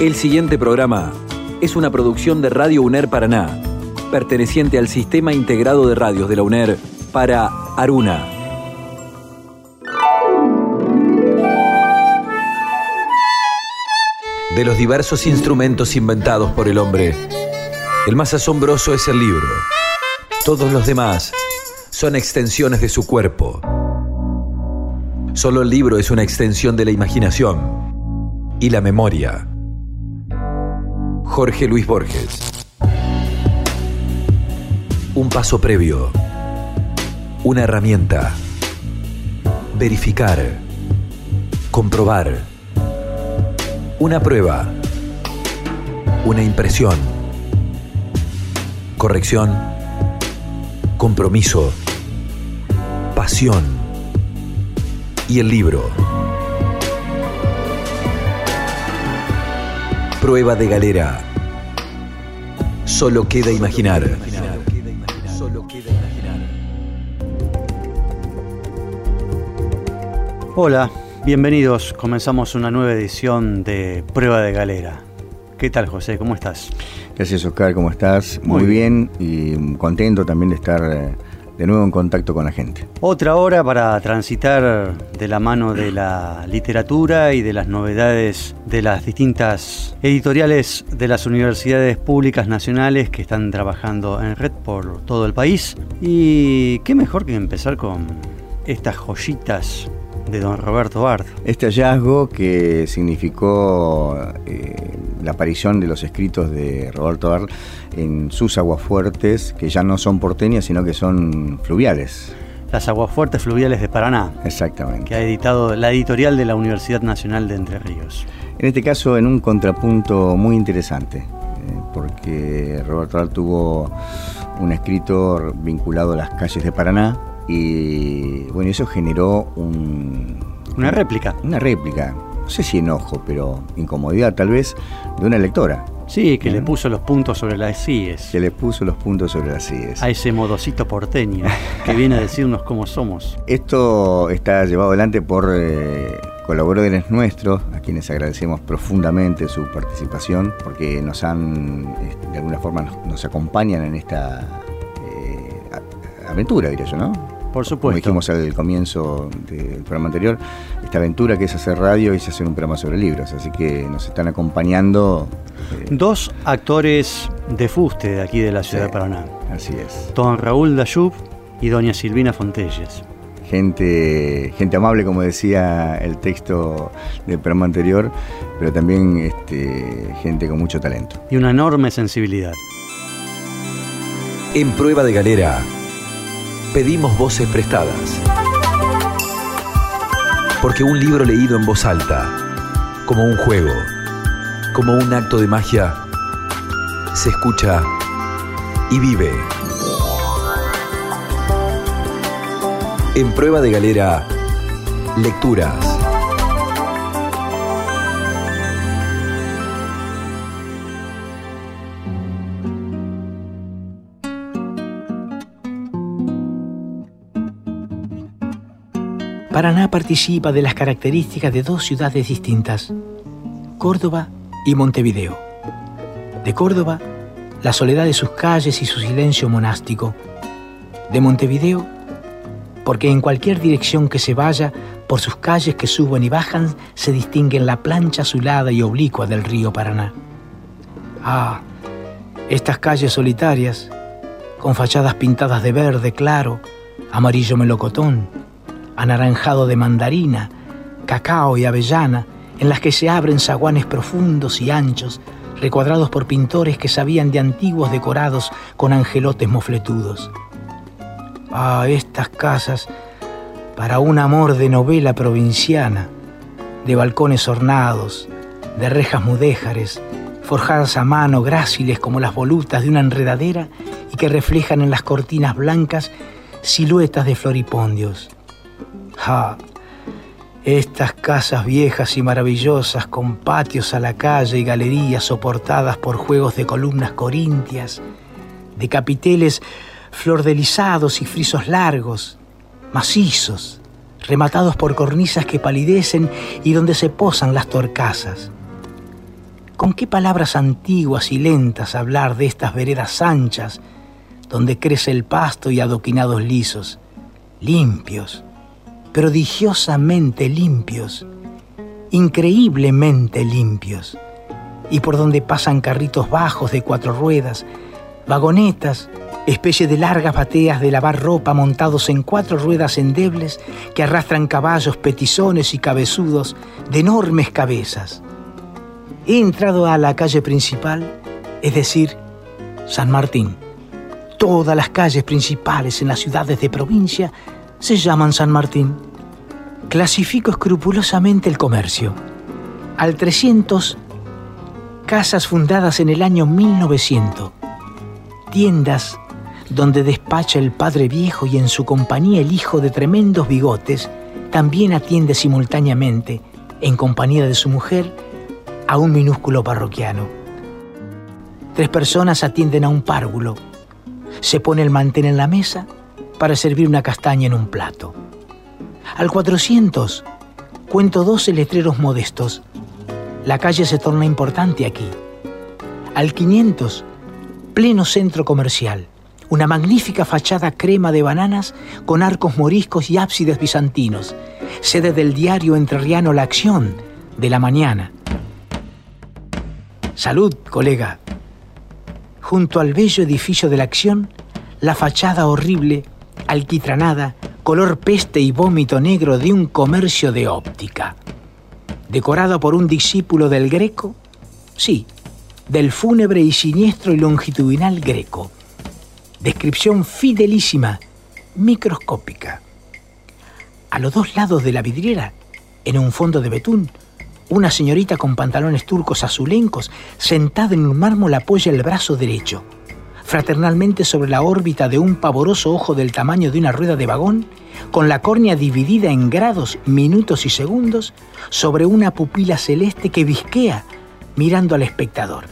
El siguiente programa es una producción de Radio UNER Paraná, perteneciente al Sistema Integrado de Radios de la UNER para Aruna. De los diversos instrumentos inventados por el hombre, el más asombroso es el libro. Todos los demás son extensiones de su cuerpo. Solo el libro es una extensión de la imaginación y la memoria. Jorge Luis Borges. Un paso previo. Una herramienta. Verificar. Comprobar. Una prueba. Una impresión. Corrección. Compromiso. Pasión. Y el libro. Prueba de galera. Solo queda imaginar. Solo queda imaginar. Hola, bienvenidos. Comenzamos una nueva edición de Prueba de Galera. ¿Qué tal, José? ¿Cómo estás? Gracias, Oscar. ¿Cómo estás? Muy, Muy bien. y contento también de estar eh, de nuevo en contacto con la gente. Otra hora para transitar de la mano de la literatura y de las novedades de las distintas editoriales de las universidades públicas nacionales que están trabajando en red por todo el país. Y qué mejor que empezar con estas joyitas de don Roberto Bard. Este hallazgo que significó eh, la aparición de los escritos de Roberto Bar en sus aguafuertes, que ya no son porteñas, sino que son fluviales. Las aguafuertes fluviales de Paraná, Exactamente. que ha editado la editorial de la Universidad Nacional de Entre Ríos. En este caso, en un contrapunto muy interesante, eh, porque Roberto Bar tuvo un escrito vinculado a las calles de Paraná y bueno, eso generó un, Una réplica. una réplica, no sé si enojo, pero incomodidad tal vez, de una lectora Sí, que le puso los puntos sobre las CIES. que le puso los puntos sobre las sillas. A ese modocito porteño que viene a decirnos cómo somos. Esto está llevado adelante por eh, colaboradores nuestros, a quienes agradecemos profundamente su participación, porque nos han, este, de alguna forma, nos, nos acompañan en esta eh, aventura, diría yo, ¿no? Por Como supuesto. dijimos al comienzo del programa anterior, esta aventura que es hacer radio y es hacer un programa sobre libros, así que nos están acompañando. eh, Dos actores de fuste de aquí de la ciudad Sí. de Paraná. así es. Don Raúl Dayub y doña Silvina Fontelles. gente, gente amable, como decía el texto del programa anterior, pero también este, gente con mucho talento. Y una enorme sensibilidad. En Prueba de Galera, pedimos voces prestadas. Porque un libro leído en voz alta, como un juego, como un acto de magia, se escucha y vive. En Prueba de Galera, lecturas. Paraná participa de las características de dos ciudades distintas, Córdoba y Montevideo. De Córdoba, la soledad de sus calles y su silencio monástico. De Montevideo, porque en cualquier dirección que se vaya, por sus calles que suben y bajan, se distinguen la plancha azulada y oblicua del río Paraná. Ah, estas calles solitarias, con fachadas pintadas de verde claro, amarillo melocotón, anaranjado de mandarina, cacao y avellana, en las que se abren zaguanes profundos y anchos, recuadrados por pintores que sabían de antiguos decorados con angelotes mofletudos. Ah, estas casas para un amor de novela provinciana, de balcones ornados, de rejas mudéjares, forjadas a mano, gráciles como las volutas de una enredadera y que reflejan en las cortinas blancas siluetas de floripondios. Estas casas viejas y maravillosas con patios a la calle y galerías soportadas por juegos de columnas corintias, de capiteles flordelizados y frisos largos, macizos, rematados por cornisas que palidecen y donde se posan las torcasas. ¿Con qué palabras antiguas y lentas hablar de estas veredas anchas donde crece el pasto y adoquinados lisos, limpios, prodigiosamente limpios, increíblemente limpios, y por donde pasan carritos bajos de cuatro ruedas, vagonetas, especie de largas bateas de lavar ropa montados en cuatro ruedas endebles que arrastran caballos petizones y cabezudos de enormes cabezas. He entrado a la calle principal, es decir, San Martín. Todas las calles principales en las ciudades de provincia se llaman San Martín. Clasifico escrupulosamente el comercio. Al 300, casas fundadas en el año 1900. Tiendas donde despacha el padre viejo y en su compañía el hijo de tremendos bigotes también atiende simultáneamente, en compañía de su mujer, a un minúsculo parroquiano. Tres personas atienden a un párvulo se pone el mantén en la mesa para servir una castaña en un plato. Al 400 cuento 12 letreros modestos. La calle se torna importante aquí. Al 500, pleno centro comercial. Una magnífica fachada crema de bananas con arcos moriscos y ábsides bizantinos. Sede del diario entrerriano La Acción de la mañana. Salud, colega, junto al bello edificio de la acción, la fachada horrible, alquitranada, color peste y vómito negro de un comercio de óptica. Decorado por un discípulo del Greco, sí, del fúnebre y siniestro y longitudinal Greco. Descripción fidelísima, microscópica. A los dos lados de la vidriera, en un fondo de betún, una señorita con pantalones turcos azulencos, sentada en un mármol, apoya el brazo derecho, fraternalmente sobre la órbita de un pavoroso ojo del tamaño de una rueda de vagón, con la córnea dividida en grados, minutos y segundos, sobre una pupila celeste que visquea mirando al espectador.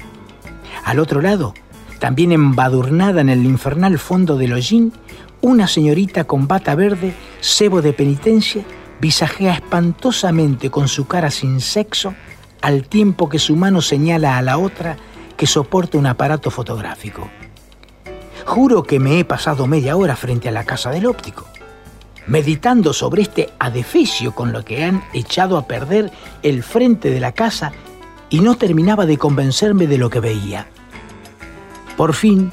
Al otro lado, también embadurnada en el infernal fondo del hollín, una señorita con bata verde, cebo de penitencia, visajea espantosamente con su cara sin sexo al tiempo que su mano señala a la otra que soporta un aparato fotográfico. Juro que me he pasado media hora frente a la casa del óptico, meditando sobre este adefesio con lo que han echado a perder el frente de la casa y no terminaba de convencerme de lo que veía. Por fin,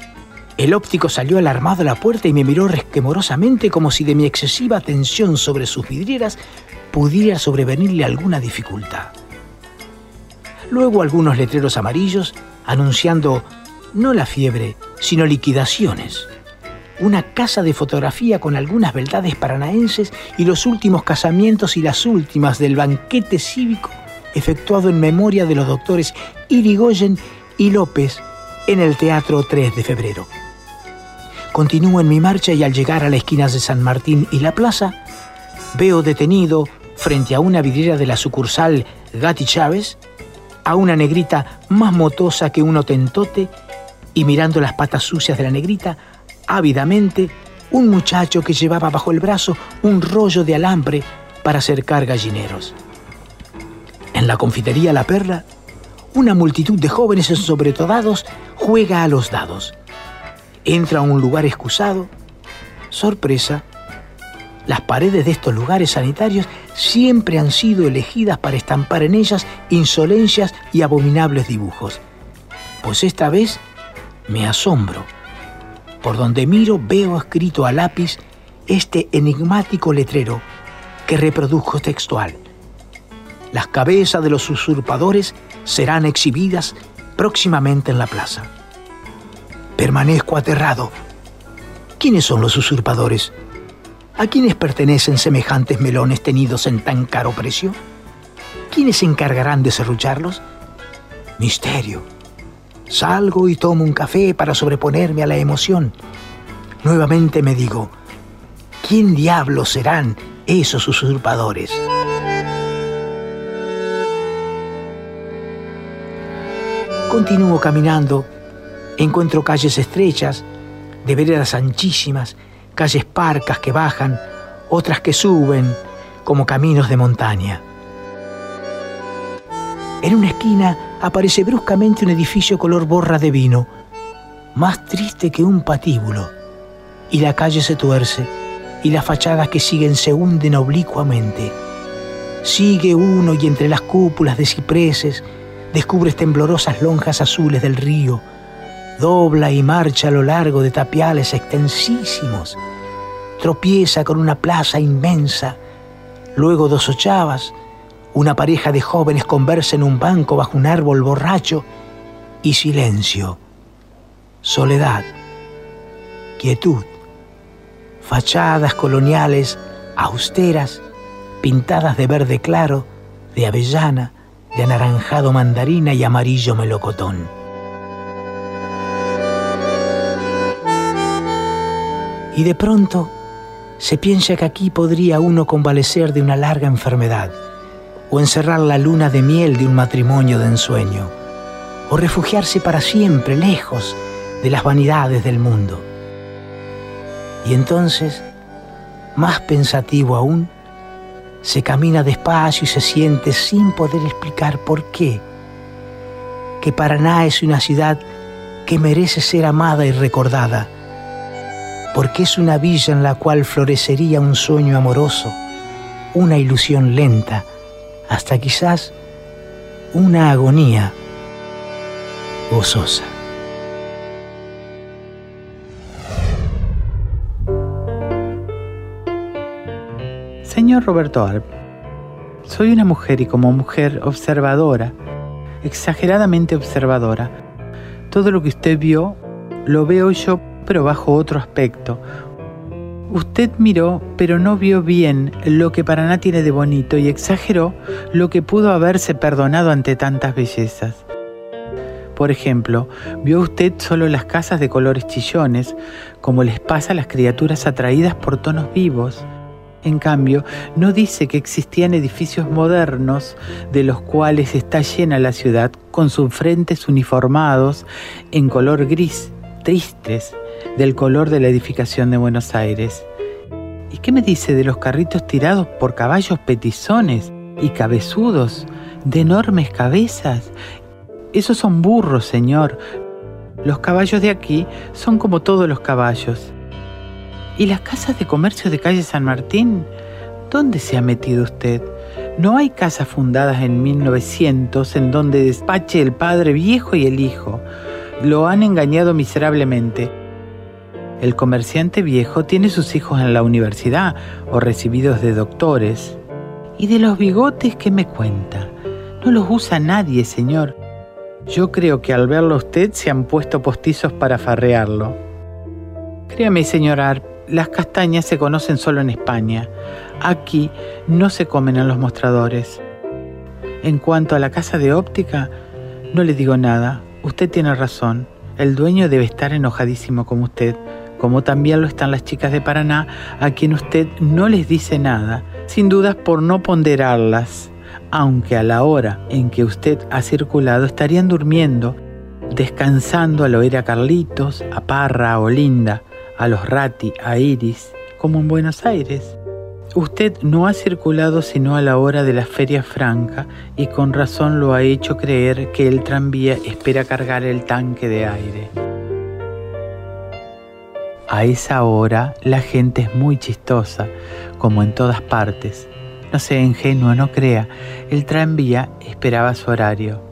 el óptico salió alarmado a la puerta y me miró resquemorosamente como si de mi excesiva tensión sobre sus vidrieras pudiera sobrevenirle alguna dificultad. Luego algunos letreros amarillos anunciando no la fiebre, sino liquidaciones. Una casa de fotografía con algunas beldades paranaenses y los últimos casamientos y las últimas del banquete cívico efectuado en memoria de los doctores Irigoyen y López en el Teatro 3 de Febrero. Continúo en mi marcha y al llegar a la esquina de San Martín y la plaza, veo detenido frente a una vidriera de la sucursal Gatti Chávez a una negrita más motosa que un otentote y mirando las patas sucias de la negrita, ávidamente, un muchacho que llevaba bajo el brazo un rollo de alambre para acercar gallineros. En la confitería La Perla, una multitud de jóvenes sobretodados juega a los dados entra a un lugar excusado, sorpresa, las paredes de estos lugares sanitarios siempre han sido elegidas para estampar en ellas insolencias y abominables dibujos. Pues esta vez me asombro. Por donde miro veo escrito a lápiz este enigmático letrero que reprodujo textual. Las cabezas de los usurpadores serán exhibidas próximamente en la plaza. Permanezco aterrado. ¿Quiénes son los usurpadores? ¿A quiénes pertenecen semejantes melones tenidos en tan caro precio? ¿Quiénes se encargarán de serrucharlos? Misterio. Salgo y tomo un café para sobreponerme a la emoción. Nuevamente me digo, ¿quién diablos serán esos usurpadores? Continúo caminando Encuentro calles estrechas, de veredas anchísimas, calles parcas que bajan, otras que suben, como caminos de montaña. En una esquina aparece bruscamente un edificio color borra de vino, más triste que un patíbulo, y la calle se tuerce, y las fachadas que siguen se hunden oblicuamente. Sigue uno y entre las cúpulas de cipreses descubres temblorosas lonjas azules del río, dobla y marcha a lo largo de tapiales extensísimos, tropieza con una plaza inmensa, luego dos ochavas, una pareja de jóvenes conversa en un banco bajo un árbol borracho y silencio, soledad, quietud, fachadas coloniales austeras, pintadas de verde claro, de avellana, de anaranjado mandarina y amarillo melocotón. Y de pronto se piensa que aquí podría uno convalecer de una larga enfermedad, o encerrar la luna de miel de un matrimonio de ensueño, o refugiarse para siempre lejos de las vanidades del mundo. Y entonces, más pensativo aún, se camina despacio y se siente sin poder explicar por qué, que Paraná es una ciudad que merece ser amada y recordada, porque es una villa en la cual florecería un sueño amoroso, una ilusión lenta, hasta quizás una agonía gozosa. Señor Roberto Alp, soy una mujer y como mujer observadora, exageradamente observadora. Todo lo que usted vio, lo veo yo pero bajo otro aspecto. Usted miró, pero no vio bien lo que Paraná tiene de bonito y exageró lo que pudo haberse perdonado ante tantas bellezas. Por ejemplo, vio usted solo las casas de colores chillones, como les pasa a las criaturas atraídas por tonos vivos. En cambio, no dice que existían edificios modernos de los cuales está llena la ciudad con sus frentes uniformados en color gris, tristes, del color de la edificación de Buenos Aires. ¿Y qué me dice de los carritos tirados por caballos petizones y cabezudos, de enormes cabezas? Esos son burros, señor. Los caballos de aquí son como todos los caballos. ¿Y las casas de comercio de calle San Martín? ¿Dónde se ha metido usted? No hay casas fundadas en 1900 en donde despache el padre viejo y el hijo. Lo han engañado miserablemente. El comerciante viejo tiene sus hijos en la universidad o recibidos de doctores. ¿Y de los bigotes qué me cuenta? No los usa nadie, señor. Yo creo que al verlo usted se han puesto postizos para farrearlo. Créame, señor Arp, las castañas se conocen solo en España. Aquí no se comen en los mostradores. En cuanto a la casa de óptica, no le digo nada. Usted tiene razón. El dueño debe estar enojadísimo como usted como también lo están las chicas de Paraná, a quien usted no les dice nada, sin dudas por no ponderarlas, aunque a la hora en que usted ha circulado estarían durmiendo, descansando al oír a Carlitos, a Parra, a Olinda, a los Rati, a Iris, como en Buenos Aires. Usted no ha circulado sino a la hora de la feria franca y con razón lo ha hecho creer que el tranvía espera cargar el tanque de aire. A esa hora la gente es muy chistosa, como en todas partes. No sea ingenuo, no crea, el tranvía esperaba su horario.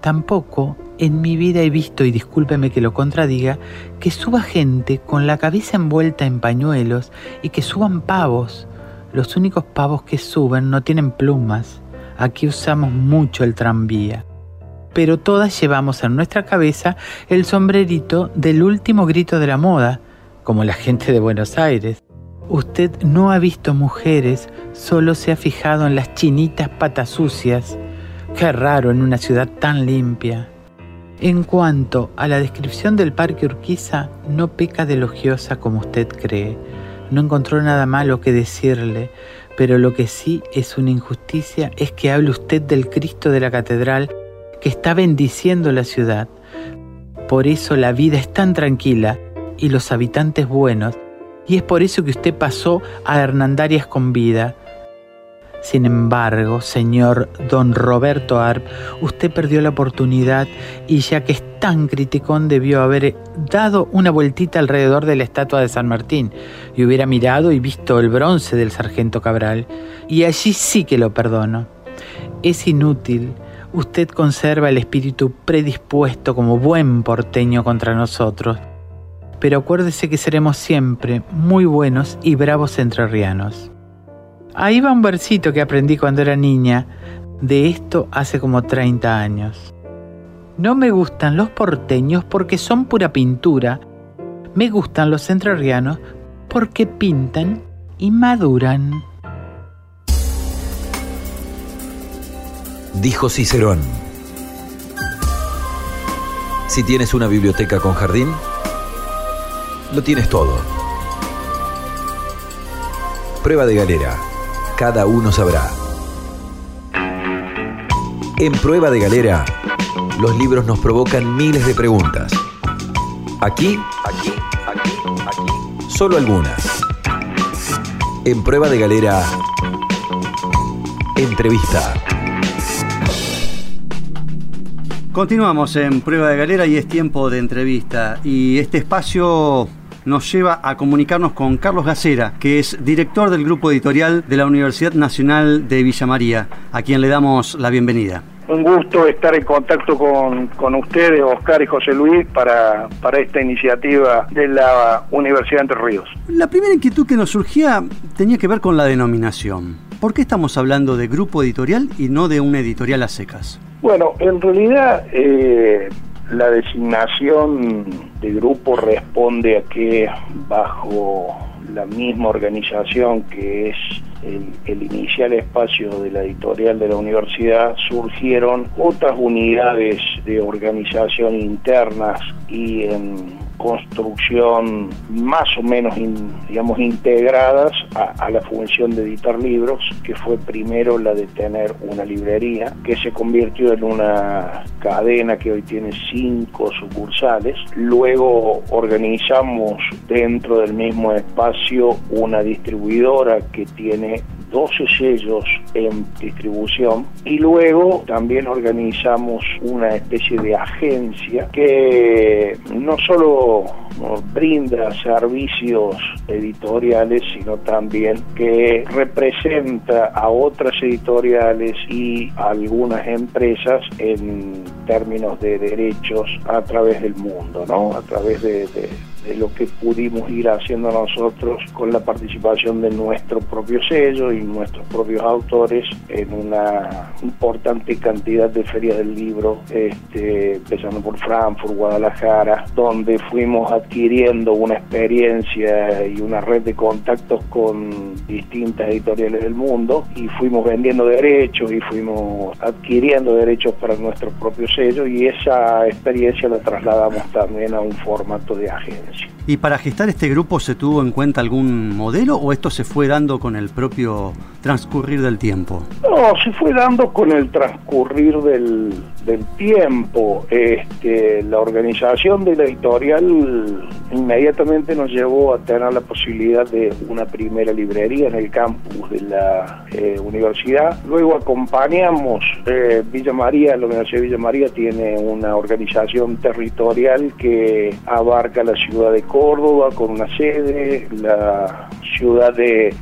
Tampoco en mi vida he visto, y discúlpeme que lo contradiga, que suba gente con la cabeza envuelta en pañuelos y que suban pavos. Los únicos pavos que suben no tienen plumas. Aquí usamos mucho el tranvía pero todas llevamos en nuestra cabeza el sombrerito del último grito de la moda, como la gente de Buenos Aires. Usted no ha visto mujeres, solo se ha fijado en las chinitas patas sucias. Qué raro en una ciudad tan limpia. En cuanto a la descripción del Parque Urquiza, no peca de elogiosa como usted cree. No encontró nada malo que decirle, pero lo que sí es una injusticia es que hable usted del Cristo de la Catedral que está bendiciendo la ciudad. Por eso la vida es tan tranquila y los habitantes buenos, y es por eso que usted pasó a Hernandarias con vida. Sin embargo, señor don Roberto Arp, usted perdió la oportunidad y ya que es tan criticón debió haber dado una vueltita alrededor de la estatua de San Martín y hubiera mirado y visto el bronce del sargento Cabral. Y allí sí que lo perdono. Es inútil. Usted conserva el espíritu predispuesto como buen porteño contra nosotros. Pero acuérdese que seremos siempre muy buenos y bravos entrerrianos. Ahí va un versito que aprendí cuando era niña, de esto hace como 30 años. No me gustan los porteños porque son pura pintura. Me gustan los entrerrianos porque pintan y maduran. Dijo Cicerón. Si tienes una biblioteca con jardín, lo tienes todo. Prueba de galera cada uno sabrá. En prueba de galera, los libros nos provocan miles de preguntas. Aquí, aquí, aquí, aquí, solo algunas. En prueba de galera, entrevista. Continuamos en prueba de galera y es tiempo de entrevista. Y este espacio nos lleva a comunicarnos con Carlos Gacera, que es director del grupo editorial de la Universidad Nacional de Villa María, a quien le damos la bienvenida. Un gusto estar en contacto con, con ustedes, Oscar y José Luis, para, para esta iniciativa de la Universidad de Entre Ríos. La primera inquietud que nos surgía tenía que ver con la denominación. ¿Por qué estamos hablando de grupo editorial y no de una editorial a secas? Bueno, en realidad eh, la designación de grupo responde a que bajo la misma organización que es el, inicial espacio de la editorial de la universidad surgieron otras unidades de organización internas y en construcción más o menos, digamos, integradas a, la función de editar libros, que fue primero la de tener una librería, que se convirtió en una cadena que hoy tiene cinco sucursales. Luego organizamos dentro del mismo espacio una distribuidora que tiene 12 sellos en distribución y luego también organizamos una especie de agencia que no solo brinda servicios editoriales, sino también que representa a otras editoriales y algunas empresas en términos de derechos a través del mundo, ¿no? A través de lo que pudimos ir haciendo nosotros con la participación de nuestro propio sello y nuestros propios autores en una importante cantidad de ferias del libro, este, empezando por Frankfurt, Guadalajara, donde fuimos adquiriendo una experiencia y una red de contactos con distintas editoriales del mundo y fuimos vendiendo derechos y fuimos adquiriendo derechos para nuestro propio sello y esa experiencia la trasladamos también a un formato de agencia. ¿Y para gestar este grupo se tuvo en cuenta algún modelo o esto se fue dando con el propio transcurrir del tiempo? No, se fue dando con el transcurrir del, tiempo. Este, la organización de la editorial inmediatamente nos llevó a tener la posibilidad de una primera librería en el campus de la eh, universidad. Luego acompañamos eh, Villa María, la Universidad de Villa María tiene una organización territorial que abarca la ciudad de Córdoba con una sede, la ciudad de,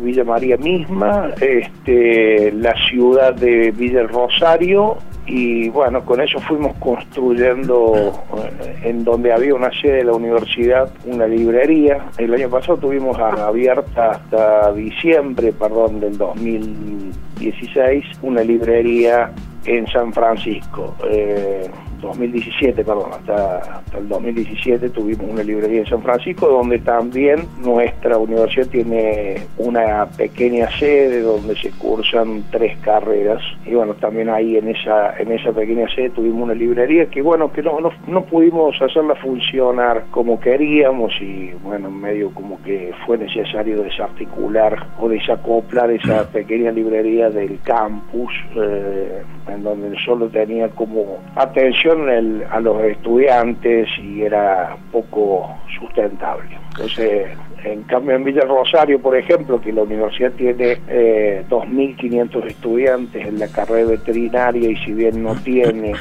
Villa María misma, este, la ciudad de Villa el Rosario y bueno, con eso fuimos construyendo eh, en donde había una sede de la universidad, una librería. El año pasado tuvimos abierta hasta diciembre, perdón, del 2016, una librería en San Francisco. Eh, 2017, perdón, hasta, el 2017 tuvimos una librería en San Francisco donde también nuestra universidad tiene una pequeña sede donde se cursan tres carreras. Y bueno, también ahí en esa en esa pequeña sede tuvimos una librería que bueno, que no, no, pudimos hacerla funcionar como queríamos y bueno, medio como que fue necesario desarticular o desacoplar esa pequeña librería del campus eh, en donde solo tenía como atención a los estudiantes y era poco sustentable. Entonces En cambio, en Villa Rosario, por ejemplo, que la universidad tiene eh, 2.500 estudiantes en la carrera veterinaria y si bien no tiene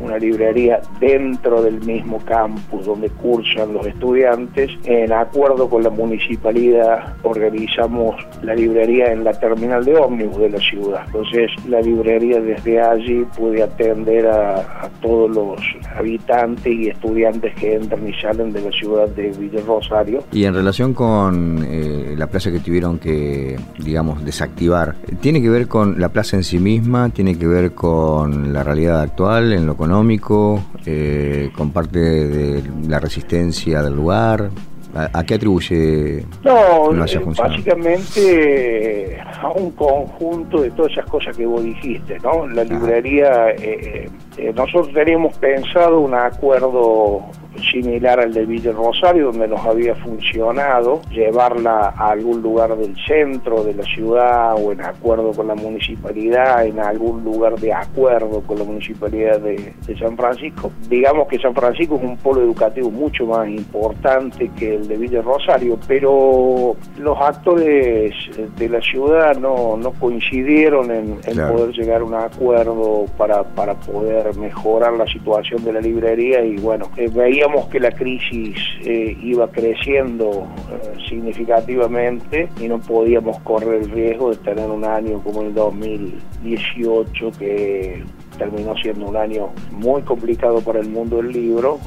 una librería dentro del mismo campus donde cursan los estudiantes, en acuerdo con la municipalidad organizamos la librería en la terminal de ómnibus de la ciudad. Entonces, la librería desde allí puede atender a, todos los habitantes y estudiantes que entran y salen de la ciudad de Villa Rosario. Relación con eh, la plaza que tuvieron que, digamos, desactivar, ¿tiene que ver con la plaza en sí misma? ¿Tiene que ver con la realidad actual en lo económico? Eh, ¿Con parte de la resistencia del lugar? ¿A, qué atribuye no, no eh, básicamente a un conjunto de todas esas cosas que vos dijiste, ¿no? La librería, eh, eh, nosotros teníamos pensado un acuerdo similar al de Villa Rosario, donde nos había funcionado llevarla a algún lugar del centro de la ciudad o en acuerdo con la municipalidad, en algún lugar de acuerdo con la municipalidad de, San Francisco. Digamos que San Francisco es un polo educativo mucho más importante que el de Villa Rosario, pero los actores de la ciudad no, no coincidieron en, poder llegar a un acuerdo para, para poder mejorar la situación de la librería y bueno, eh, veíamos que la crisis eh, iba creciendo eh, significativamente y no podíamos correr el riesgo de tener un año como el 2018 que terminó siendo un año muy complicado para el mundo del libro,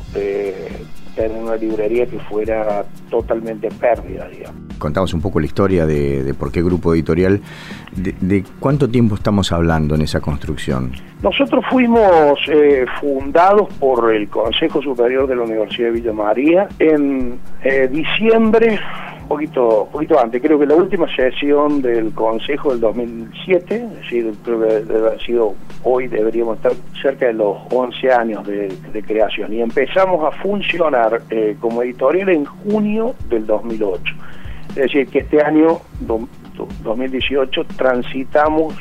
tener una librería que fuera totalmente pérdida, digamos contamos un poco la historia de, por qué grupo editorial. De, cuánto tiempo estamos hablando en esa construcción? Nosotros fuimos eh, fundados por el Consejo Superior de la Universidad de Villa María en eh, diciembre poquito, poquito antes, creo que la última sesión del Consejo del 2007, es decir, creo que debe haber sido hoy, deberíamos estar cerca de los 11 años de, creación y empezamos a funcionar eh, como editorial en junio del 2008. Es decir, que este año, 2018, transitamos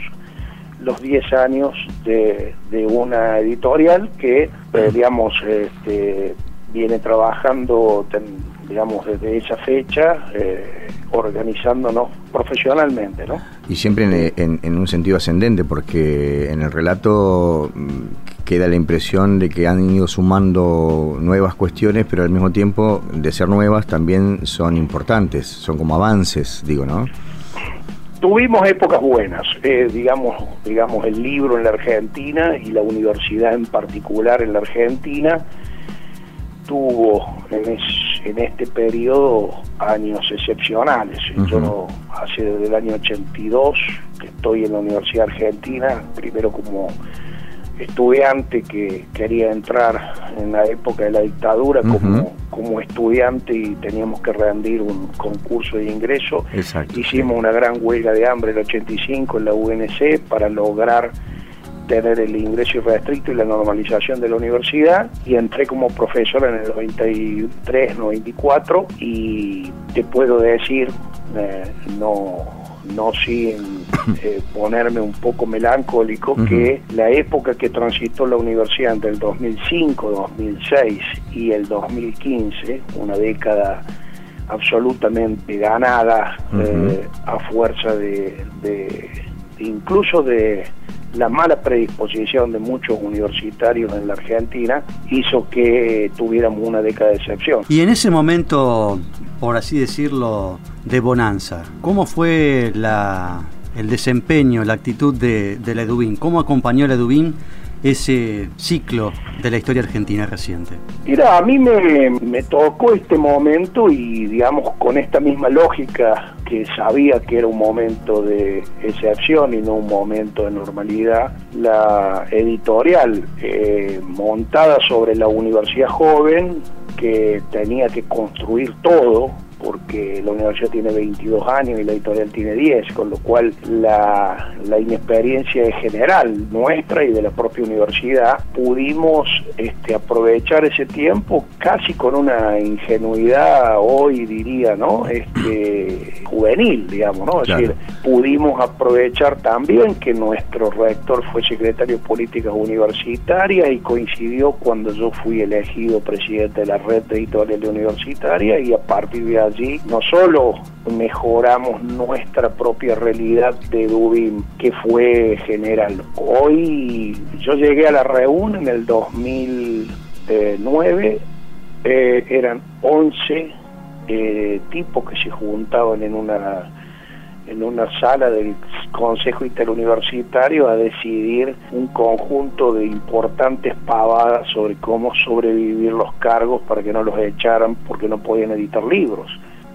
los 10 años de, una editorial que, eh, digamos, este, viene trabajando, digamos, desde esa fecha, eh, organizándonos profesionalmente, ¿no? Y siempre en, un sentido ascendente, porque en el relato mm, queda la impresión de que han ido sumando nuevas cuestiones, pero al mismo tiempo, de ser nuevas, también son importantes, son como avances, digo, ¿no? Tuvimos épocas buenas, eh, digamos, digamos el libro en la Argentina y la universidad en particular en la Argentina tuvo en, en este periodo años excepcionales. Yo hace desde el año 82 que estoy en la Universidad Argentina, primero como estudiante que quería entrar en la época de la dictadura como, como estudiante y teníamos que rendir un concurso de ingreso. Hicimos una gran huelga de hambre el 85 en la UNC para lograr tener el ingreso irrestricto y la normalización de la universidad y entré como profesor en el 93, 94 y te puedo decir, eh, no no sin eh, ponerme un poco melancólico, que la época que transitó la universidad entre el 2005, 2006 y el 2015, una década absolutamente ganada eh, a fuerza de, incluso de la mala predisposición de muchos universitarios en la Argentina hizo que tuviéramos una década de excepción. Y en ese momento, por así decirlo, de bonanza, ¿cómo fue la, el desempeño, la actitud de, de la? ¿Cómo acompañó la EDUBIN ese ciclo de la historia argentina reciente? Mira, a mí me, me, tocó este momento y digamos con esta misma lógica que sabía que era un momento de excepción y no un momento de normalidad, la editorial eh, montada sobre la universidad joven que tenía que construir todo porque la universidad tiene 22 años y la editorial tiene 10, con lo cual la, inexperiencia general nuestra y de la propia universidad, pudimos este, aprovechar ese tiempo casi con una ingenuidad hoy diría, ¿no? Este, juvenil, digamos, ¿no? Es decir, pudimos aprovechar también que nuestro rector fue secretario de Políticas Universitarias y coincidió cuando yo fui elegido presidente de la red de editorial universitaria y a partir de allí no solo mejoramos nuestra propia realidad de Dubin, que fue general. Hoy yo llegué a la reunión en el 2009, eh, eran 11 eh, tipos que se juntaban en una en una sala del Consejo Interuniversitario a decidir un conjunto de importantes pavadas sobre cómo sobrevivir los cargos para que no los echaran porque no podían editar libros.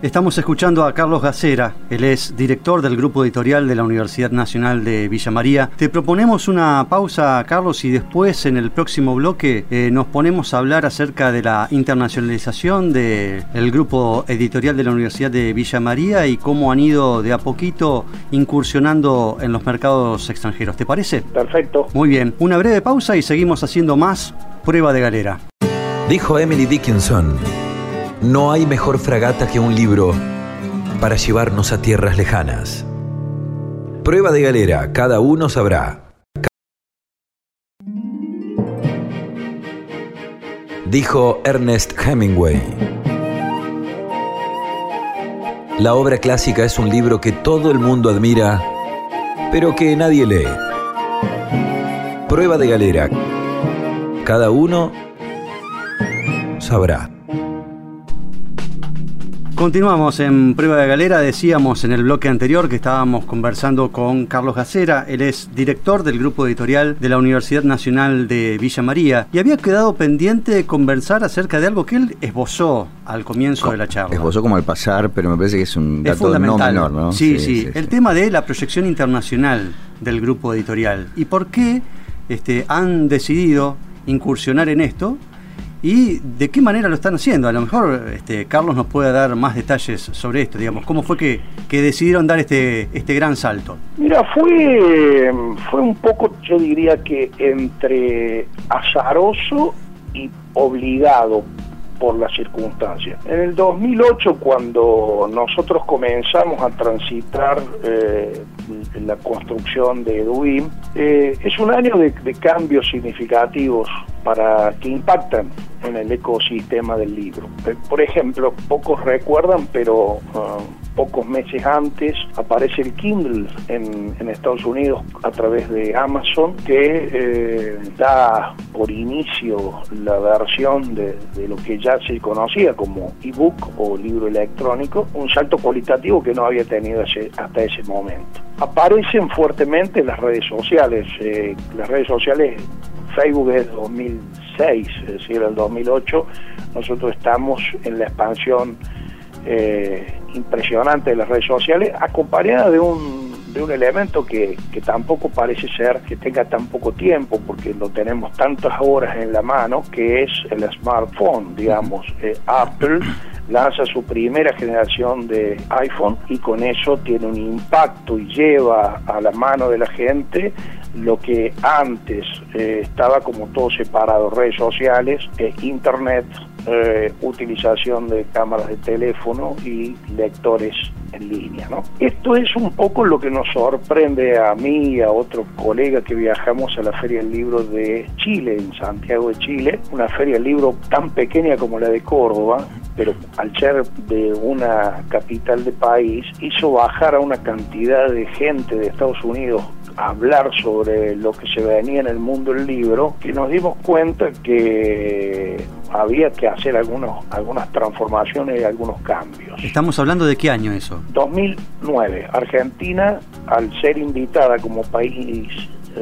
Estamos escuchando a Carlos Gacera, él es director del grupo editorial de la Universidad Nacional de Villa María. Te proponemos una pausa, Carlos, y después en el próximo bloque eh, nos ponemos a hablar acerca de la internacionalización del grupo editorial de la Universidad de Villa María y cómo han ido de a poquito incursionando en los mercados extranjeros. ¿Te parece? Perfecto. Muy bien, una breve pausa y seguimos haciendo más prueba de galera. Dijo Emily Dickinson. No hay mejor fragata que un libro para llevarnos a tierras lejanas. Prueba de galera, cada uno sabrá. Dijo Ernest Hemingway. La obra clásica es un libro que todo el mundo admira, pero que nadie lee. Prueba de galera. Cada uno sabrá. Continuamos en Prueba de Galera. Decíamos en el bloque anterior que estábamos conversando con Carlos Gacera. Él es director del grupo editorial de la Universidad Nacional de Villa María. Y había quedado pendiente conversar acerca de algo que él esbozó al comienzo de la charla. Esbozó como al pasar, pero me parece que es un dato no menor, ¿no? Sí, sí. el tema de la proyección internacional del grupo editorial. ¿Y por qué este, han decidido incursionar en esto? Y de qué manera lo están haciendo. A lo mejor este, Carlos nos puede dar más detalles sobre esto, digamos, cómo fue que, que decidieron dar este, este gran salto. Mira, fue, fue un poco, yo diría que entre azaroso y obligado por las circunstancias. En el 2008, cuando nosotros comenzamos a transitar eh, la construcción de Eduim, eh, es un año de, cambios significativos para que impactan en el ecosistema del libro. Por ejemplo, pocos recuerdan, pero ah, pocos meses antes aparece el Kindle en, Estados Unidos a través de Amazon que eh, da por inicio la versión de, lo que ya se conocía como ebook o libro electrónico, un salto cualitativo que no había tenido hasta ese momento. Aparecen fuertemente las redes sociales, eh, las redes sociales Facebook es 2006, es decir, el 2008 nosotros estamos en la expansión eh, impresionante de las redes sociales, acompañada de un, de un elemento que, que, tampoco parece ser que tenga tan poco tiempo, porque lo tenemos tantas horas en la mano, que es el smartphone, digamos. Eh, Apple lanza su primera generación de iPhone y con eso tiene un impacto y lleva a la mano de la gente lo que antes eh, estaba como todo separado, redes sociales, eh, internet, eh, utilización de cámaras de teléfono y lectores en línea. ¿no? Esto es un poco lo que nos sorprende a mí y a otro colega que viajamos a la Feria del Libro de Chile, en Santiago de Chile, una feria del libro tan pequeña como la de Córdoba, pero al ser de una capital de país, hizo bajar a una cantidad de gente de Estados Unidos hablar sobre lo que se venía en el mundo del libro, que nos dimos cuenta que había que hacer algunos, algunas transformaciones y algunos cambios. ¿Estamos hablando de qué año eso? 2009. Argentina, al ser invitada como país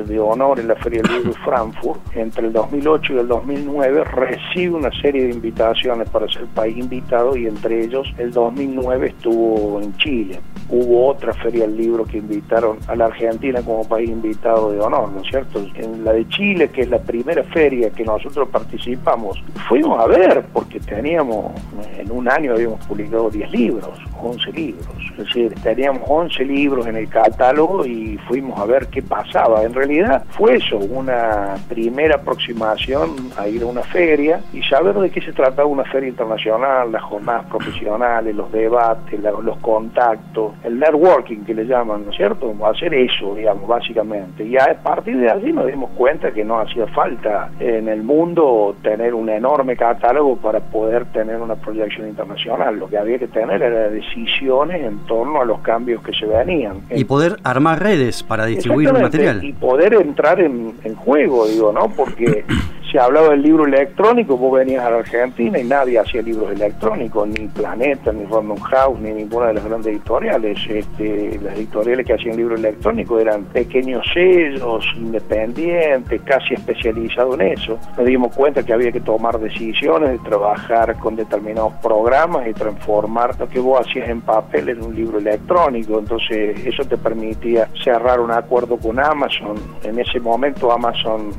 de honor en la Feria del Libro de Frankfurt, entre el 2008 y el 2009 recibe una serie de invitaciones para ser país invitado y entre ellos el 2009 estuvo en Chile. Hubo otra Feria del Libro que invitaron a la Argentina como país invitado de honor, ¿no es cierto? En la de Chile, que es la primera feria que nosotros participamos, fuimos a ver porque teníamos, en un año habíamos publicado 10 libros, 11 libros, es decir, teníamos 11 libros en el catálogo y fuimos a ver qué pasaba. En realidad fue eso, una primera aproximación a ir a una feria y saber de qué se trataba una feria internacional, las jornadas profesionales, los debates, los contactos, el networking que le llaman, ¿no es cierto? Hacer eso, digamos, básicamente. Y a partir de allí nos dimos cuenta que no hacía falta en el mundo tener un enorme catálogo para poder tener una proyección internacional. Lo que había que tener era decisiones en torno a los cambios que se venían. Y poder armar redes para distribuir el material. Y poder entrar en, en juego, digo, ¿no? Porque se hablaba del libro electrónico, vos venías a la Argentina y nadie hacía libros electrónicos, ni Planeta, ni Random House, ni ninguna de las grandes editoriales. Este, las editoriales que hacían libros electrónicos eran pequeños sellos, independientes, casi especializados en eso. Nos dimos cuenta que había que tomar decisiones, de trabajar con determinados programas y transformar lo que vos hacías en papel en un libro electrónico. Entonces eso te permitía cerrar un acuerdo con Amazon. En ese momento Amazon,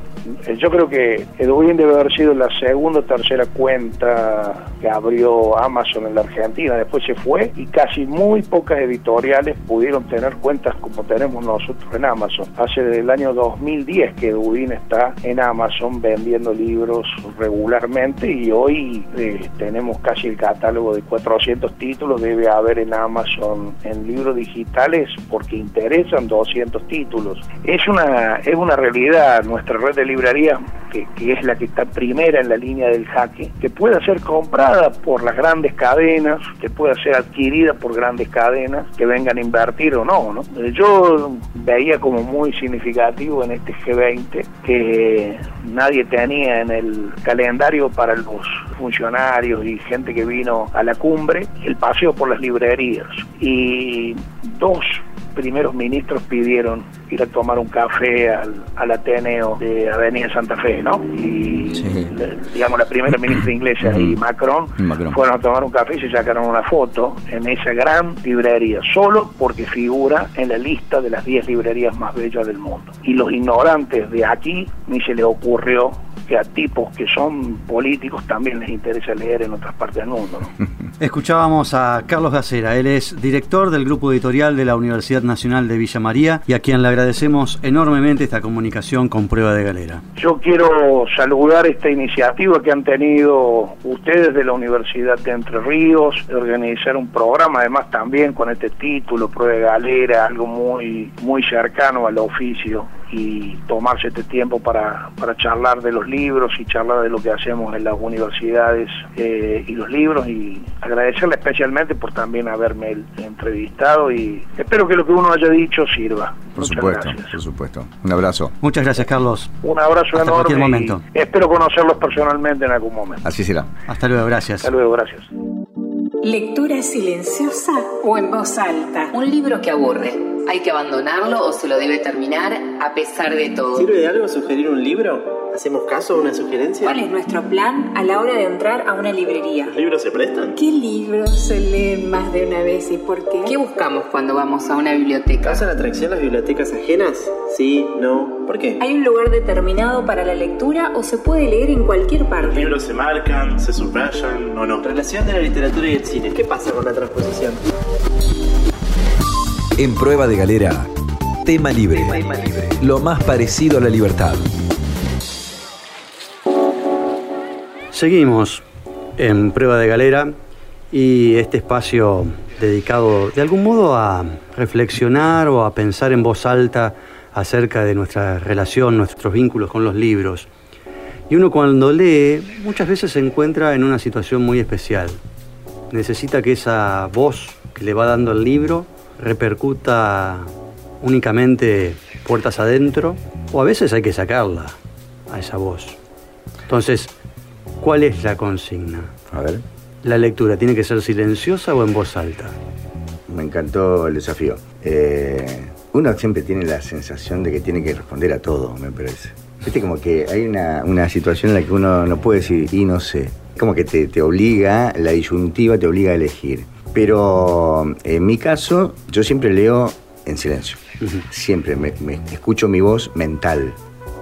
eh, yo creo que Edwin debe haber sido la segunda o tercera cuenta que abrió Amazon en la Argentina, después se fue y casi muy pocas editoriales pudieron tener cuentas como tenemos nosotros en Amazon. Hace desde el año 2010 que Edwin está en Amazon vendiendo libros regularmente y hoy eh, tenemos casi el catálogo de 400 títulos, debe haber en Amazon en libros digitales porque interesan 200 títulos. Es una, es una realidad, nuestra red de librerías que, que es la que está primera en la línea del jaque, que pueda ser comprada por las grandes cadenas, que pueda ser adquirida por grandes cadenas, que vengan a invertir o no. ¿no? Eh, yo veía como muy significativo en este G20 que nadie tenía en el calendario para los funcionarios y gente que vino a la cumbre el paseo por las librerías. Y dos primeros ministros pidieron ir a tomar un café al, al Ateneo de Avenida Santa Fe, ¿no? Y digamos la primera ministra inglesa y Macron, fueron a tomar un café y se sacaron una foto en esa gran librería, solo porque figura en la lista de las 10 librerías más bellas del mundo. Y los ignorantes de aquí ni se les ocurrió que a tipos que son políticos también les interesa leer en otras partes del mundo. Escuchábamos a Carlos Gacera, él es director del grupo editorial de la Universidad Nacional de Villa María y a quien le agradecemos enormemente esta comunicación con prueba de galera. Yo quiero saludar esta iniciativa que han tenido ustedes de la Universidad de Entre Ríos, organizar un programa, además también con este título, prueba de galera, algo muy, muy cercano al oficio y tomarse este tiempo para, para charlar de los libros y charlar de lo que hacemos en las universidades eh, y los libros y agradecerle especialmente por también haberme entrevistado y espero que lo que uno haya dicho sirva. Por supuesto, por supuesto. Un abrazo. Muchas gracias, Carlos. Un abrazo Hasta enorme. momento. espero conocerlos personalmente en algún momento. Así será. Hasta luego, gracias. Hasta luego, gracias. Lectura silenciosa o en voz alta. Un libro que aburre. ¿Hay que abandonarlo o se lo debe terminar a pesar de todo? ¿Sirve de algo sugerir un libro? ¿Hacemos caso a una sugerencia? ¿Cuál es nuestro plan a la hora de entrar a una librería? ¿Los libros se prestan? ¿Qué libros se leen más de una vez y por qué? ¿Qué buscamos cuando vamos a una biblioteca? ¿Causan atracción las bibliotecas ajenas? Sí, no. ¿Por qué? ¿Hay un lugar determinado para la lectura o se puede leer en cualquier parte? ¿Los libros se marcan, se subrayan o no? Relación de la literatura y el cine. ¿Qué pasa con la transposición? En prueba de galera, tema libre. Lo más parecido a la libertad. Seguimos en prueba de galera y este espacio dedicado de algún modo a reflexionar o a pensar en voz alta acerca de nuestra relación, nuestros vínculos con los libros. Y uno cuando lee muchas veces se encuentra en una situación muy especial. Necesita que esa voz que le va dando el libro repercuta únicamente puertas adentro o a veces hay que sacarla a esa voz. Entonces, ¿cuál es la consigna? A ver. La lectura, ¿tiene que ser silenciosa o en voz alta? Me encantó el desafío. Eh, uno siempre tiene la sensación de que tiene que responder a todo, me parece. Viste, como que hay una, una situación en la que uno no puede decir, y no sé. Como que te, te obliga, la disyuntiva te obliga a elegir. Pero en mi caso, yo siempre leo en silencio. Siempre me, me escucho mi voz mental.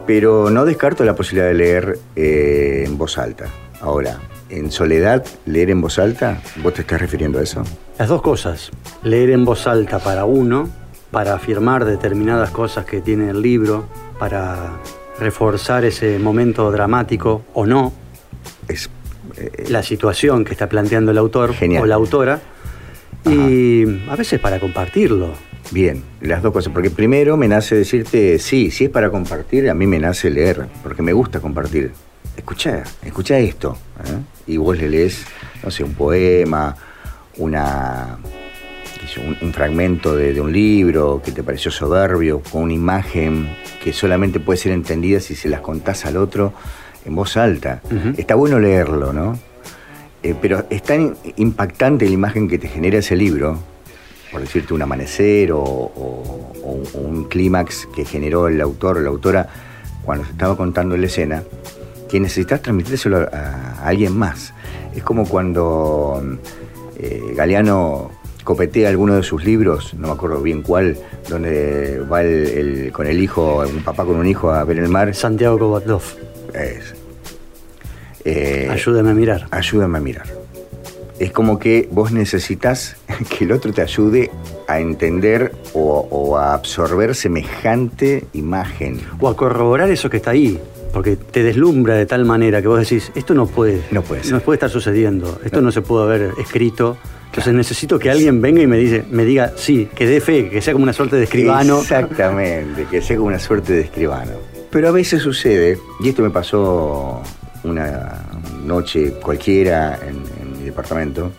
Pero no descarto la posibilidad de leer eh, en voz alta. Ahora, en soledad, leer en voz alta, ¿vos te estás refiriendo a eso? Las dos cosas, leer en voz alta para uno para afirmar determinadas cosas que tiene el libro, para reforzar ese momento dramático o no, Es, la situación que está planteando el autor Genial. o la autora, y a veces para compartirlo. Bien, las dos cosas. Porque primero me nace decirte, sí, si es para compartir, a mí me nace leer, porque me gusta compartir. Escucha, escucha esto. ¿eh? Y vos le lees, no sé, un poema, una, un fragmento de, de un libro que te pareció soberbio, con una imagen que solamente puede ser entendida si se las contás al otro en voz alta. Está bueno leerlo, ¿no? Eh, pero es tan impactante la imagen que te genera ese libro, por decirte un amanecer o, un- o un clímax que generó el autor o la autora cuando se estaba contando la escena, que necesitas transmitírselo a, a alguien más. Es como cuando eh, Galeano copetea alguno de sus libros, no me acuerdo bien cuál, donde va el- el- con el hijo, un papá con un hijo a ver el mar. Santiago Kovatlov, Es, eh, ayúdame a mirar. ayúdame a mirar. Es como que vos necesitas que el otro te ayude a entender o, o a absorber semejante imagen. O a corroborar eso que está ahí. Porque te deslumbra de tal manera que vos decís, esto no puede, No puede no puede estar sucediendo, esto No. no, se pudo haber escrito. Entonces necesito que alguien venga y me dice, me diga, sí, que dé fe, que sea como una suerte de escribano. Exactamente, que sea como una suerte de escribano. Pero a veces sucede, y esto me pasó una noche cualquiera en, en mi departamento,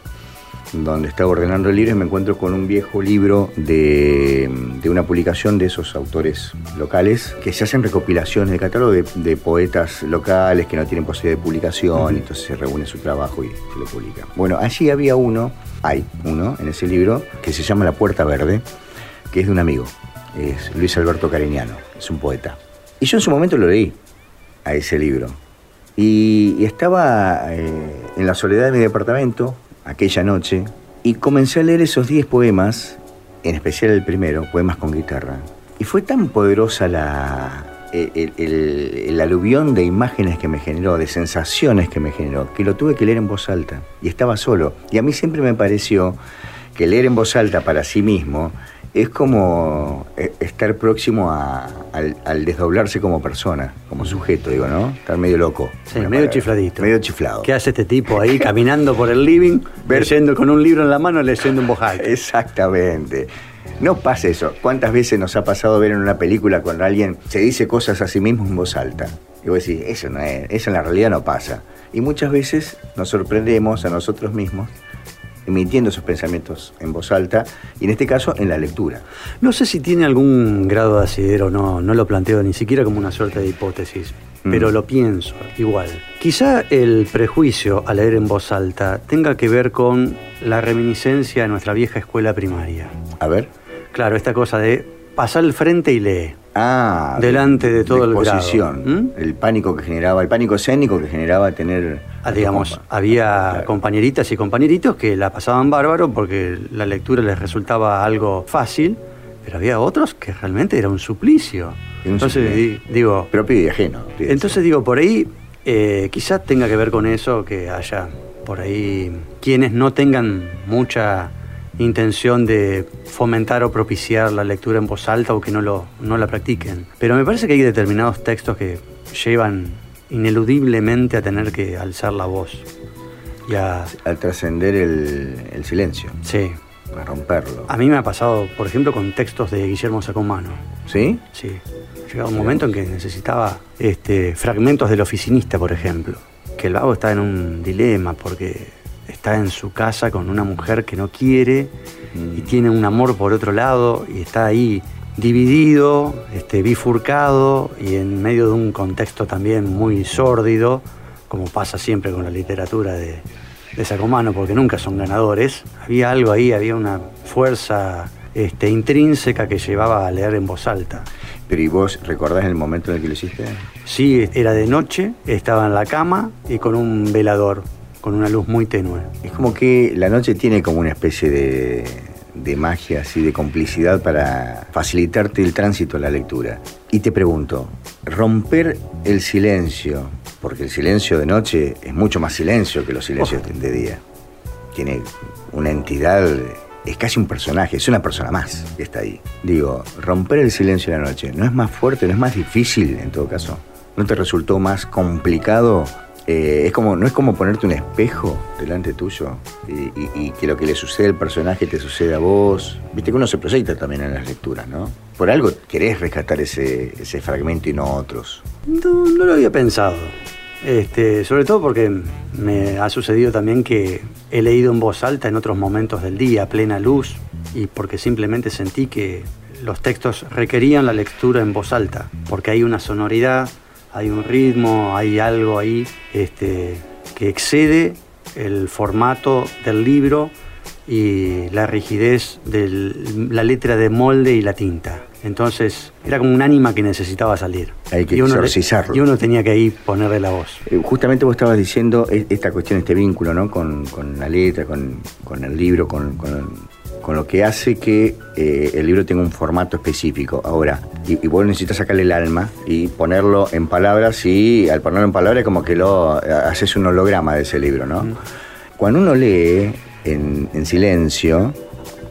donde estaba ordenando el libro y me encuentro con un viejo libro de, de una publicación de esos autores locales que se hacen recopilaciones de catálogo de, de poetas locales que no tienen posibilidad de publicación, y entonces se reúne su trabajo y se lo publica. Bueno, allí había uno, hay uno en ese libro, que se llama La Puerta Verde, que es de un amigo, es Luis Alberto Cariñano, es un poeta. Y yo en su momento lo leí a ese libro. Y, estaba eh, en la soledad de mi departamento aquella noche y comencé a leer esos 10 poemas, en especial el primero, poemas con guitarra. Y fue tan poderosa la, el aluvión de imágenes que me generó, de sensaciones que me generó, que lo tuve que leer en voz alta. Y estaba solo. Y a mí siempre me pareció que leer en voz alta para sí mismo es como eh, estar próximo a- al, al desdoblarse como persona, como sujeto, digo, ¿no? Estar medio loco. Sí, medio palabra. chifladito. Medio chiflado. ¿Qué hace este tipo ahí caminando por el living, leyendo con un libro en la mano, leyendo en voz alta? Exactamente. No pasa eso. ¿Cuántas veces nos ha pasado ver en una película cuando alguien se dice cosas a sí mismo en voz alta? Y vos decís, eso, no es, eso en la realidad no pasa. Y muchas veces nos sorprendemos a nosotros mismos emitiendo esos pensamientos en voz alta, y en este caso en la lectura. No sé si tiene algún grado de asidero, no, no lo planteo ni siquiera como una suerte de hipótesis, Mm. pero lo pienso igual. Quizá el prejuicio a leer en voz alta tenga que ver con la reminiscencia de nuestra vieja escuela primaria. A ver. Claro, esta cosa de pasar al frente y lee. Ah, Delante de todo el. ¿Mm? El pánico que generaba, el pánico escénico que generaba tener. Ah, digamos, había Claro. compañeritas y compañeritos que la pasaban bárbaro porque la lectura les resultaba algo fácil, pero había otros que realmente era un suplicio. Un Entonces, suplicio. di- digo, Propio y ajeno. sí, entonces digo, por ahí eh, quizás tenga que ver con eso, que haya por ahí quienes no tengan mucha intención de fomentar o propiciar la lectura en voz alta o que no, lo, no la practiquen. Pero me parece que hay determinados textos que llevan ineludiblemente a tener que alzar la voz. Y a, Al trascender el, el silencio, sí. a romperlo. A mí me ha pasado, por ejemplo, con textos de Guillermo Sacomano. ¿Sí? Sí. Llegaba un momento en que necesitaba este, fragmentos del oficinista, por ejemplo. Que el vago está en un dilema porque está en su casa con una mujer que no quiere y tiene un amor por otro lado y está ahí dividido, este, bifurcado y en medio de un contexto también muy sórdido, como pasa siempre con la literatura de, de Sacomano, porque nunca son ganadores. Había algo ahí, había una fuerza este, intrínseca que llevaba a leer en voz alta. Pero ¿y vos recordás el momento en el que lo hiciste? Sí, era de noche, estaba en la cama y con un velador, con una luz muy tenue. Es como que la noche tiene como una especie de, de magia, así, de complicidad para facilitarte el tránsito a la lectura. Y te pregunto, romper el silencio, porque el silencio de noche es mucho más silencio que los silencios de día. Tiene una entidad es casi un personaje, es una persona más que está ahí. Digo, romper el silencio de la noche, ¿no es más fuerte, no es más difícil en todo caso? ¿No te resultó más complicado? Eh, es como, no es como ponerte un espejo delante tuyo y, que lo que le sucede al personaje te sucede a vos. Viste que uno se proyecta también en las lecturas, ¿no? Por algo querés rescatar ese, ese fragmento y no otros. No, no lo había pensado. Este, sobre todo porque me ha sucedido también que he leído en voz alta en otros momentos del día, a plena luz, y porque simplemente sentí que los textos requerían la lectura en voz alta, porque hay una sonoridad, hay un ritmo, hay algo ahí este, que excede el formato del libro y la rigidez de la letra de molde y la tinta. Entonces era como un ánima que necesitaba salir. Hay que Y uno exorcizarlo. Y uno tenía que ahí ponerle la voz. Eh, Justamente vos estabas diciendo e- esta cuestión, este vínculo, ¿no? Con, con la letra, con, con el libro, con, con- con lo que hace que eh, el libro tenga un formato específico. Ahora, y, y vos necesitas sacarle el alma y ponerlo en palabras y al ponerlo en palabras como que lo eh, haces un holograma de ese libro, ¿no? Cuando uno lee en, en silencio,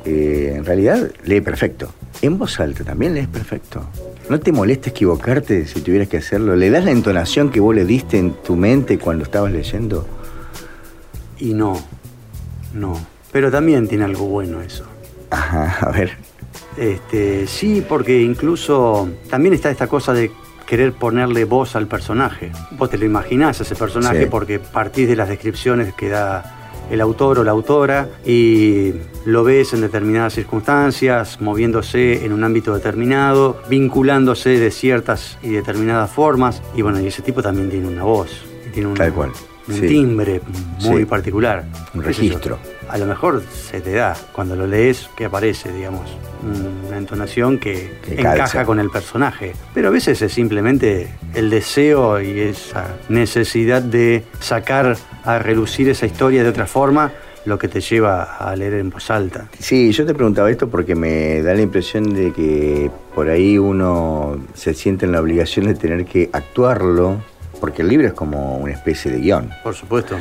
eh, en realidad lee perfecto. En voz alta también lees perfecto. ¿No te molesta equivocarte si tuvieras que hacerlo? ¿Le das la entonación que vos le diste en tu mente cuando estabas leyendo? Y no, no. Pero también tiene algo bueno eso. Ajá, a ver. Este, sí, porque incluso también está esta cosa de querer ponerle voz al personaje. Vos te lo imaginás ese personaje Sí. porque partís de las descripciones que da el autor o la autora y lo ves en determinadas circunstancias, moviéndose en un ámbito determinado, vinculándose de ciertas y determinadas formas. Y bueno, y ese tipo también tiene una voz, tiene un, Tal cual. Un Sí. timbre muy Sí. particular. Un registro. A lo mejor se te da cuando lo lees que aparece, digamos, una entonación que, Que encaja calza. con el personaje. Pero a veces es simplemente el deseo y esa necesidad de sacar a relucir esa historia de otra forma lo que te lleva a leer en voz alta. Sí, yo te preguntaba esto porque me da la impresión de que por ahí uno se siente en la obligación de tener que actuarlo, porque el libro es como una especie de guion. Por supuesto.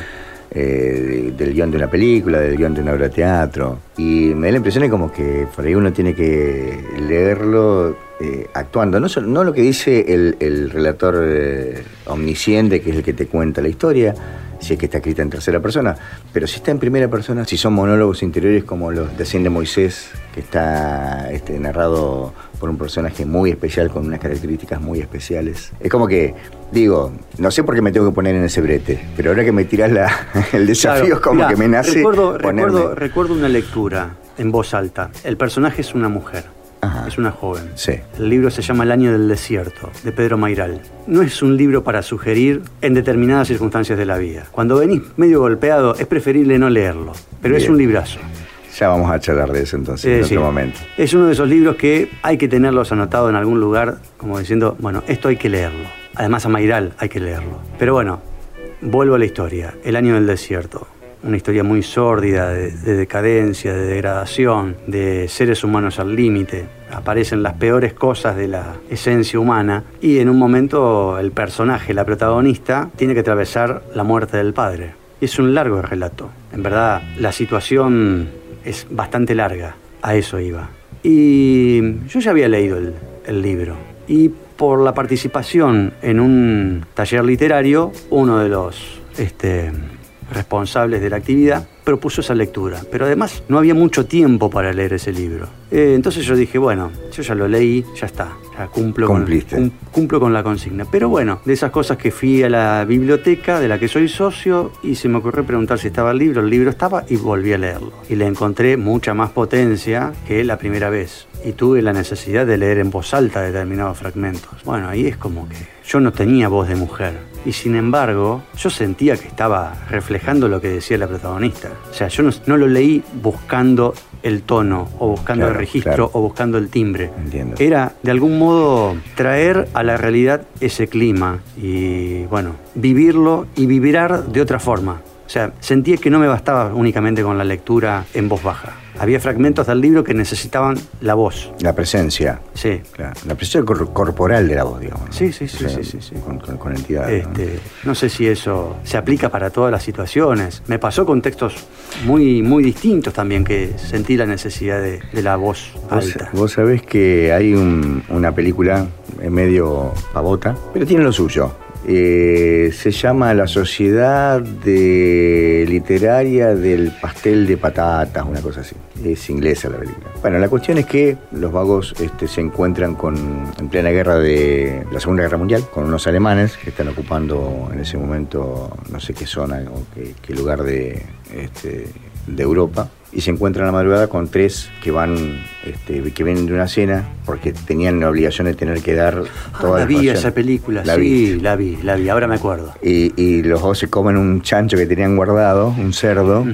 eh, de- del guion de una película, del guion de una obra de teatro. Y me da la impresión de como que por ahí uno tiene que leerlo eh, actuando. No, no lo que dice el, el relator eh, omnisciente, que es el que te cuenta la historia, si es que está escrita en tercera persona, pero si está en primera persona, si son monólogos interiores como los de Cien de Moisés, que está este, narrado por un personaje muy especial, con unas características muy especiales. Es como que, digo, no sé por qué me tengo que poner en ese brete, pero ahora que me tiras el desafío, Claro, es como mirá, que me nace. Recuerdo, recuerdo, recuerdo una lectura en voz alta. El personaje es una mujer. Ajá. Es una joven. Sí. El libro se llama El año del desierto, de Pedro Mairal. No es un libro para sugerir en determinadas circunstancias de la vida. Cuando venís medio golpeado, es preferible no leerlo. Pero es un librazo. Ya vamos a charlar de eso entonces Es en decir, otro momento. Es uno de esos libros que hay que tenerlos anotados en algún lugar, como diciendo, bueno, esto hay que leerlo. Además a Mairal hay que leerlo. Pero bueno, vuelvo a la historia. El año del desierto. Una historia muy sórdida de, de decadencia, de degradación, de seres humanos al límite. Aparecen las peores cosas de la esencia humana y en un momento el personaje, la protagonista, tiene que atravesar la muerte del padre. Es un largo relato. En verdad, la situación es bastante larga. A eso iba. Y yo ya había leído el, el libro. Y por la participación en un taller literario, uno de los este, responsables de la actividad propuso esa lectura. Pero además no había mucho tiempo para leer ese libro. Eh, entonces yo dije, bueno, yo ya lo leí, ya está. Ya cumplo con, cumplo con la consigna. Pero bueno, de esas cosas que fui a la biblioteca de la que soy socio y se me ocurrió preguntar si estaba el libro, el libro estaba y volví a leerlo. Y le encontré mucha más potencia que la primera vez. Y tuve la necesidad de leer en voz alta determinados fragmentos. Bueno, ahí es como que yo no tenía voz de mujer. Y sin embargo, yo sentía que estaba reflejando lo que decía la protagonista. O sea, yo no, no lo leí buscando el tono o buscando Claro, el registro claro. o buscando el timbre. Entiendo. Era de algún modo traer a la realidad ese clima y bueno, vivirlo y vibrar de otra forma, sea, sentía que no me bastaba únicamente con la lectura en voz baja. Había fragmentos del libro que necesitaban la voz. La presencia. Sí. Claro, la presencia cor- corporal de la voz, digamos. ¿no? Sí, sí, sí, O sea, sí, sí, sí. Con, con- con entidad. ¿no? Este, ¿no? sé si eso se aplica para todas las situaciones. Me pasó con textos muy, muy distintos también que sentí la necesidad de, de la voz Vos, alta. vos sabés que hay un- una película en medio pavota, pero tiene lo suyo. Eh, se llama La Sociedad de Literaria del Pastel de Patatas, una cosa así. Es inglesa la película. Bueno, la cuestión es que los vagos este, se encuentran con, en plena guerra de la Segunda Guerra Mundial con unos alemanes que están ocupando en ese momento no sé qué zona o qué, qué lugar de, este, de Europa y se encuentran a la madrugada con tres que van, este, que vienen de una cena porque tenían la obligación de tener que dar Ah, toda la vi esa película, La sí, la vi, la vi, ahora me acuerdo. Y, y los dos se comen un chancho que tenían guardado, un cerdo.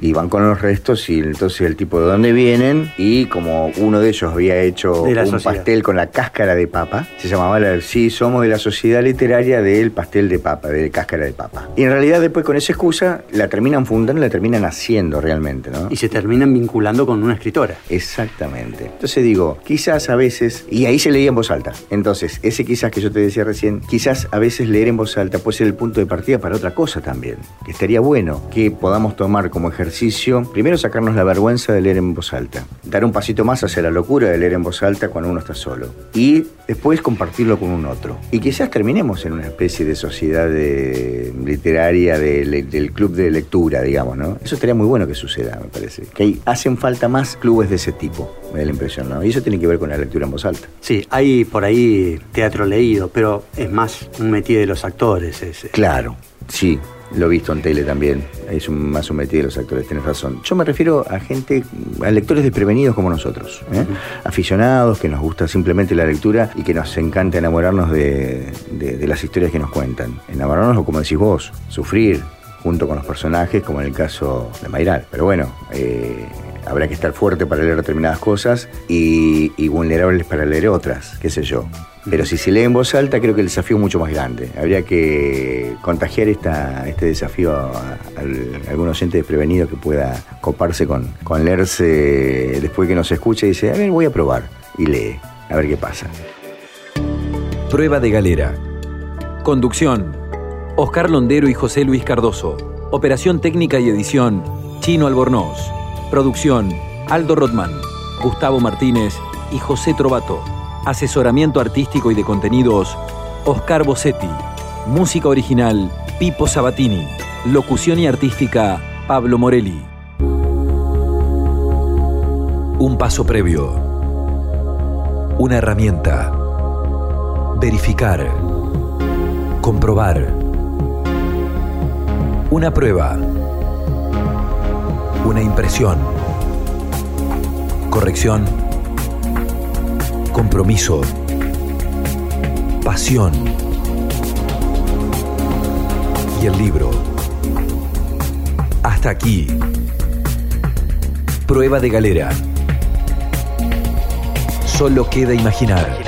Y van con los restos y entonces el tipo de dónde vienen y como uno de ellos había hecho un sociedad. pastel con la cáscara de papa, se llamaba la, sí, somos de la sociedad literaria del pastel de papa, de cáscara de papa. Y en realidad después con esa excusa la terminan fundando, la terminan haciendo realmente, ¿no? Y se terminan vinculando con una escritora. Exactamente. Entonces digo, quizás a veces, y ahí se leía en voz alta. Entonces, ese quizás que yo te decía recién, quizás a veces leer en voz alta puede ser el punto de partida para otra cosa también. Que estaría bueno que podamos tomar como ejercicio, primero sacarnos la vergüenza de leer en voz alta, dar un pasito más hacia la locura de leer en voz alta cuando uno está solo, y después compartirlo con un otro. Y quizás terminemos en una especie de sociedad de- literaria de del club de lectura, digamos, ¿no? Eso estaría muy bueno que suceda, me parece. Que hay- hacen falta más clubes de ese tipo, me da la impresión, ¿no? Y eso tiene que ver con la lectura en voz alta. Sí, hay por ahí teatro leído, pero es más un métier de los actores ese. Claro, sí, lo he visto en tele también. Es un, más un metido los actores, tienes razón. Yo me refiero a gente, a lectores desprevenidos como nosotros, ¿eh? aficionados que nos gusta simplemente la lectura y que nos encanta enamorarnos de, de- de las historias que nos cuentan. Enamorarnos, o como decís vos, sufrir junto con los personajes, como en el caso de Mayral. Pero bueno, eh, habrá que estar fuerte para leer determinadas cosas y, y vulnerables para leer otras, qué sé yo. Pero si se lee en voz alta, creo que el desafío es mucho más grande. Habría que contagiar esta, este desafío a, a- algún oyente desprevenido que pueda coparse con, con leerse después que nos escucha y dice, a ver, voy a probar. Y lee, a ver qué pasa. Prueba de galera. Conducción. Oscar Londero y José Luis Cardoso. Operación técnica y edición. Chino Albornoz. Producción. Aldo Rodman. Gustavo Martínez y José Trovato. Asesoramiento artístico y de contenidos. Oscar Bossetti. Música original. Pipo Sabatini. Locución y artística. Pablo Morelli. Un paso previo. Una herramienta. Verificar. Comprobar. Una prueba. Una impresión. Corrección. Compromiso. Pasión. Y el libro. Hasta aquí. Prueba de galera. Solo queda imaginar.